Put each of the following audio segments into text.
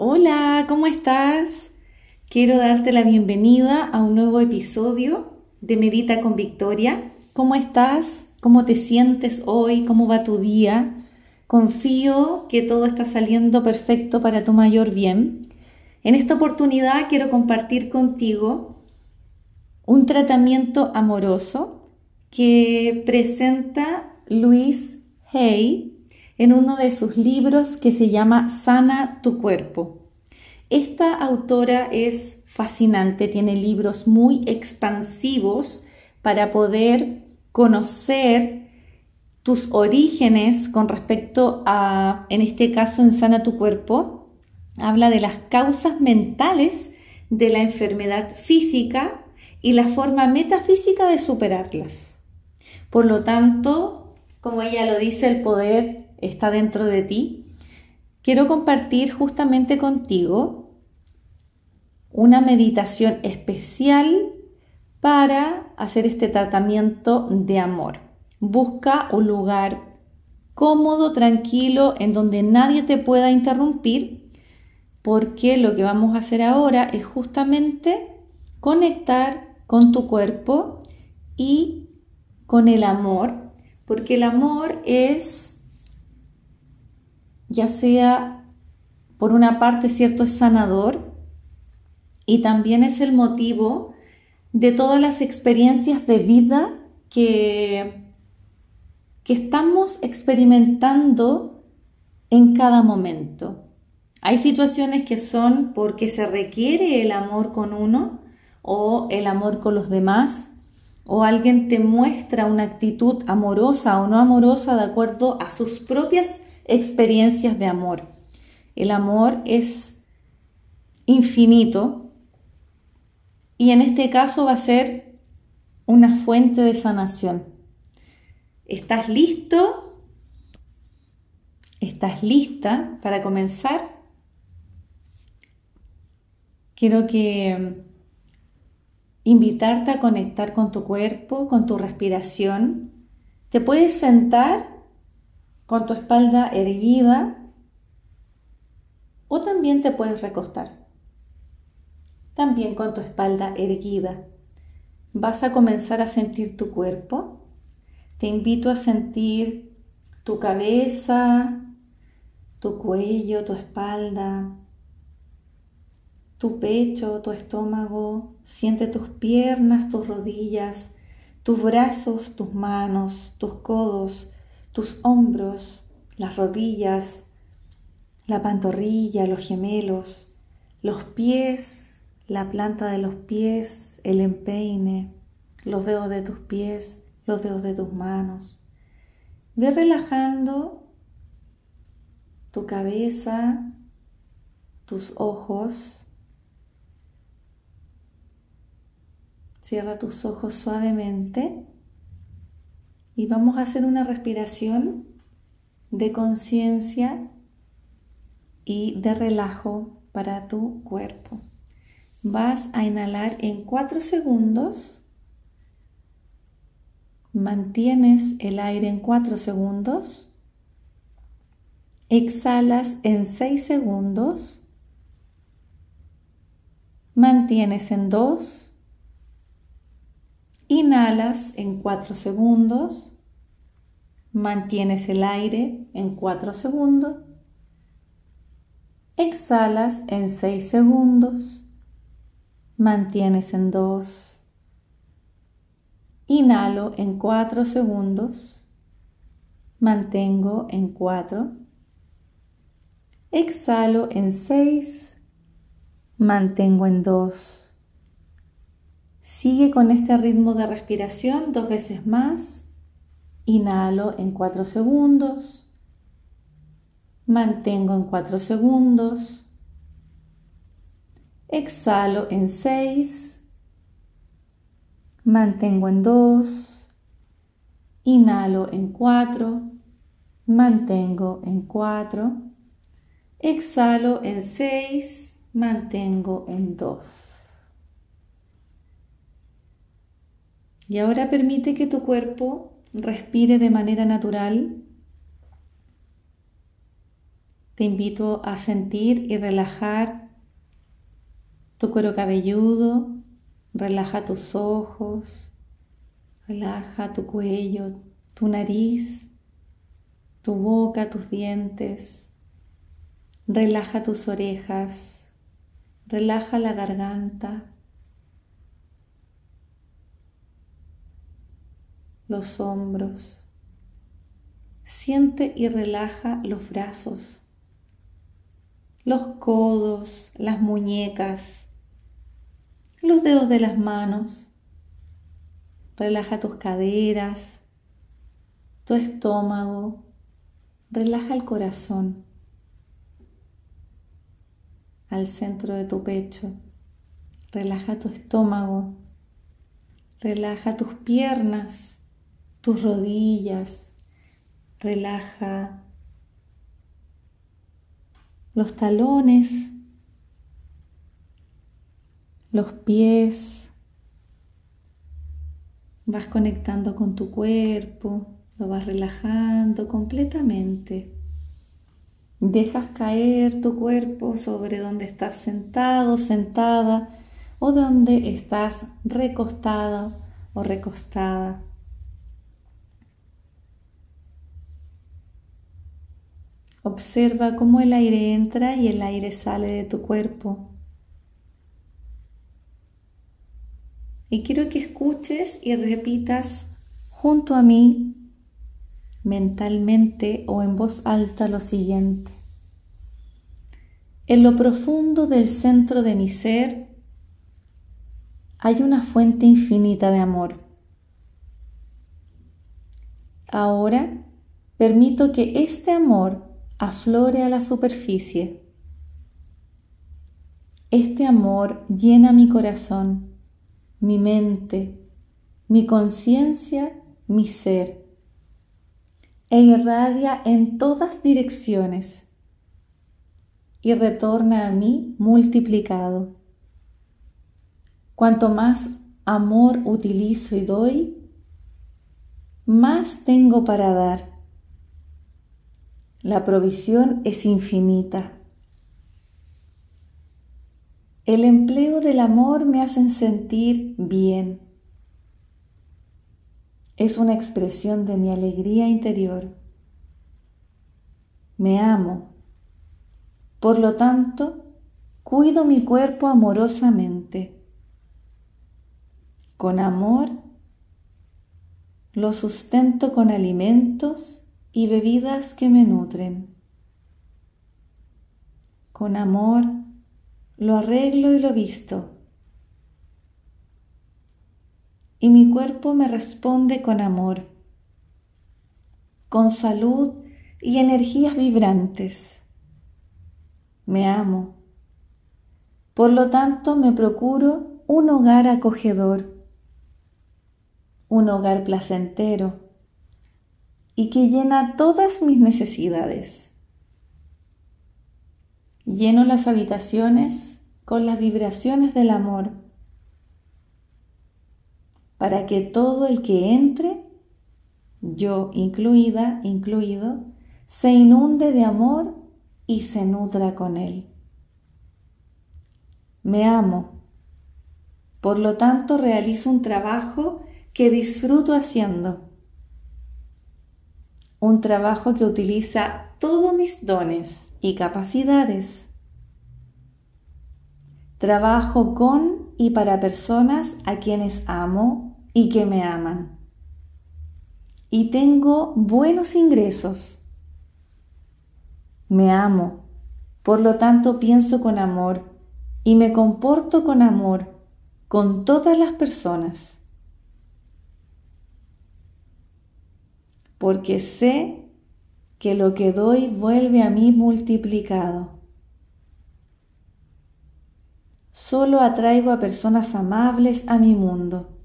Hola, ¿cómo estás? Quiero darte la bienvenida a un nuevo episodio de Medita con Victoria. ¿Cómo estás? ¿Cómo te sientes hoy? ¿Cómo va tu día? Confío que todo está saliendo perfecto para tu mayor bien. En esta oportunidad quiero compartir contigo un tratamiento amoroso que presenta Luis Hay en uno de sus libros que se llama Sana tu cuerpo. Esta autora es fascinante, tiene libros muy expansivos para poder conocer tus orígenes con respecto a, en este caso, en Sana tu cuerpo. Habla de las causas mentales de la enfermedad física y la forma metafísica de superarlas. Por lo tanto, como ella lo dice, el poder está dentro de ti, quiero compartir justamente contigo una meditación especial para hacer este tratamiento de amor. Busca un lugar cómodo, tranquilo, en donde nadie te pueda interrumpir, porque lo que vamos a hacer ahora es justamente conectar con tu cuerpo y con el amor, porque el amor es ya sea por una parte, cierto, es sanador y también es el motivo de todas las experiencias de vida que, que estamos experimentando en cada momento. Hay situaciones que son porque se requiere el amor con uno o el amor con los demás, o alguien te muestra una actitud amorosa o no amorosa de acuerdo a sus propias experiencias de amor. El amor es infinito y en este caso va a ser una fuente de sanación. ¿Estás listo? ¿Estás lista para comenzar? Quiero que invitarte a conectar con tu cuerpo, con tu respiración. Te puedes sentar con tu espalda erguida o también te puedes recostar. También con tu espalda erguida. Vas a comenzar a sentir tu cuerpo. Te invito a sentir tu cabeza, tu cuello, tu espalda, tu pecho, tu estómago. Siente tus piernas, tus rodillas, tus brazos, tus manos, tus codos, tus hombros, las rodillas, la pantorrilla, los gemelos, los pies, la planta de los pies, el empeine, los dedos de tus pies, los dedos de tus manos. Ve relajando tu cabeza, tus ojos. Cierra tus ojos suavemente y vamos a hacer una respiración de conciencia y de relajo para tu cuerpo. Vas a inhalar en 4 segundos. Mantienes el aire en 4 segundos. Exhalas en 6 segundos. Mantienes en 2 Inhalas en 4 segundos. Mantienes el aire en 4 segundos. Exhalas en 6 segundos. Mantienes en 2. Inhalo en 4 segundos. Mantengo en 4. Exhalo en 6. Mantengo en 2. Sigue con este ritmo de respiración dos veces más. Inhalo en 4 segundos. Mantengo en 4 segundos. Exhalo en 6. Mantengo en 2. Inhalo en 4. Mantengo en 4. Exhalo en 6. Mantengo en 2. Y ahora permite que tu cuerpo respire de manera natural. te invito a sentir y relajar tu cuero cabelludo, relaja tus ojos, relaja tu cuello, tu nariz, tu boca, tus dientes, relaja tus orejas, relaja la garganta, los hombros. Siente y relaja los brazos los codos, las muñecas, los dedos de las manos. Relaja tus caderas, tu estómago, relaja el corazón al centro de tu pecho. Relaja tu estómago, relaja tus piernas, tus rodillas, relaja los talones, los pies. Vas conectando con tu cuerpo, lo vas relajando completamente. Dejas caer tu cuerpo sobre donde estás sentado, sentada o donde estás recostada o recostada. Observa cómo el aire entra y el aire sale de tu cuerpo. Y quiero que escuches y repitas junto a mí mentalmente o en voz alta lo siguiente. En lo profundo del centro de mi ser hay una fuente infinita de amor. Ahora permito que este amor aflore a la superficie. Este amor llena mi corazón, mi mente, mi conciencia, mi ser, e irradia en todas direcciones y retorna a mí multiplicado. Cuanto más amor utilizo y doy, más tengo para dar la provisión es infinita. El empleo del amor me hace sentir bien. Es una expresión de mi alegría interior. Me amo. Por lo tanto, cuido mi cuerpo amorosamente. Con amor, lo sustento con alimentos y bebidas que me nutren. Con amor lo arreglo y lo visto. Y mi cuerpo me responde con amor, con salud y energías vibrantes. Me amo. Por lo tanto, me procuro un hogar acogedor, un hogar placentero y que llena todas mis necesidades. Lleno las habitaciones con las vibraciones del amor para que todo el que entre, yo incluida, incluido, se inunde de amor y se nutra con él. Me amo, por lo tanto realizo un trabajo que disfruto haciendo un trabajo que utiliza todos mis dones y capacidades. Trabajo con y para personas a quienes amo y que me aman. Y tengo buenos ingresos. Me amo, por lo tanto pienso con amor y me comporto con amor con todas las personas. Porque sé que lo que doy vuelve a mí multiplicado. Solo atraigo a personas amables a mi mundo,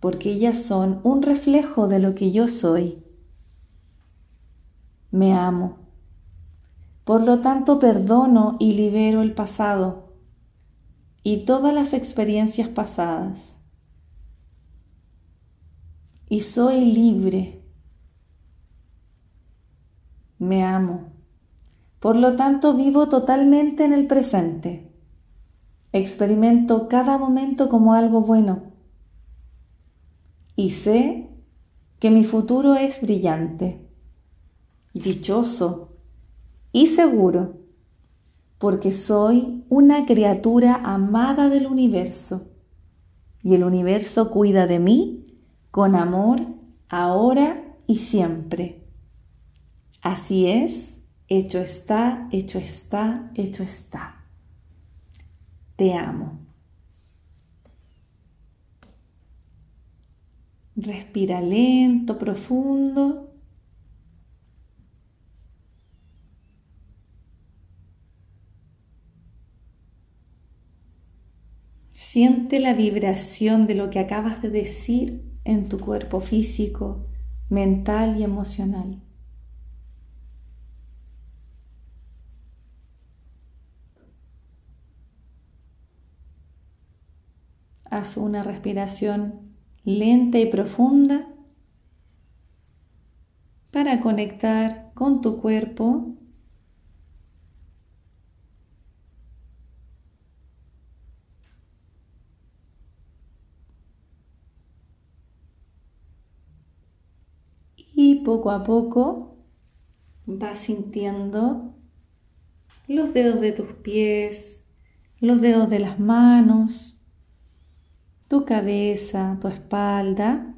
porque ellas son un reflejo de lo que yo soy. Me amo. Por lo tanto, perdono y libero el pasado y todas las experiencias pasadas y soy libre. Me amo. Por lo tanto, vivo totalmente en el presente. Experimento cada momento como algo bueno. Y sé que mi futuro es brillante, dichoso y seguro, porque soy una criatura amada del universo y el universo cuida de mí con amor ahora y siempre. Así es, hecho está, hecho está, hecho está. Te amo. Respira lento, profundo. Siente la vibración de lo que acabas de decir en tu cuerpo físico, mental y emocional. Haz una respiración lenta y profunda para conectar con tu cuerpo y poco a poco vas sintiendo los dedos de tus pies, los dedos de las manos, tu cabeza, tu espalda.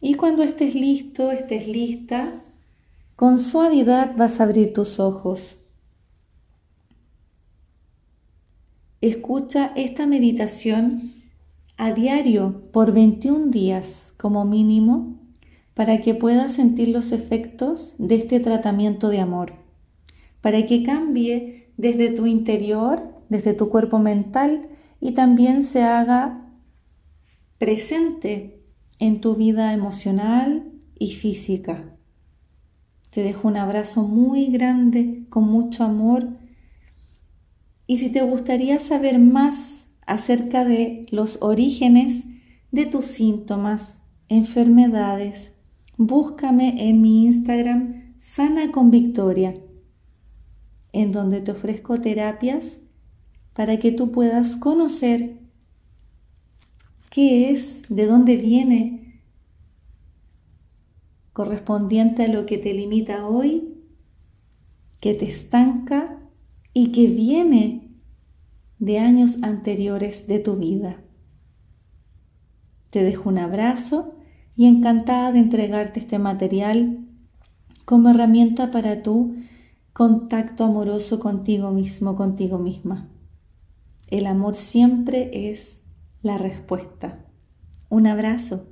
Y cuando estés listo, estés lista, con suavidad vas a abrir tus ojos. Escucha esta meditación a diario por 21 días como mínimo para que puedas sentir los efectos de este tratamiento de amor, para que cambie desde tu interior, desde tu cuerpo mental y también se haga presente en tu vida emocional y física. Te dejo un abrazo muy grande, con mucho amor. Y si te gustaría saber más acerca de los orígenes de tus síntomas, enfermedades, búscame en mi Instagram Sana con Victoria, en donde te ofrezco terapias para que tú puedas conocer qué es, de dónde viene, correspondiente a lo que te limita hoy, que te estanca y que viene de años anteriores de tu vida. Te dejo un abrazo y encantada de entregarte este material como herramienta para tu contacto amoroso contigo mismo, contigo misma. El amor siempre es la respuesta. Un abrazo.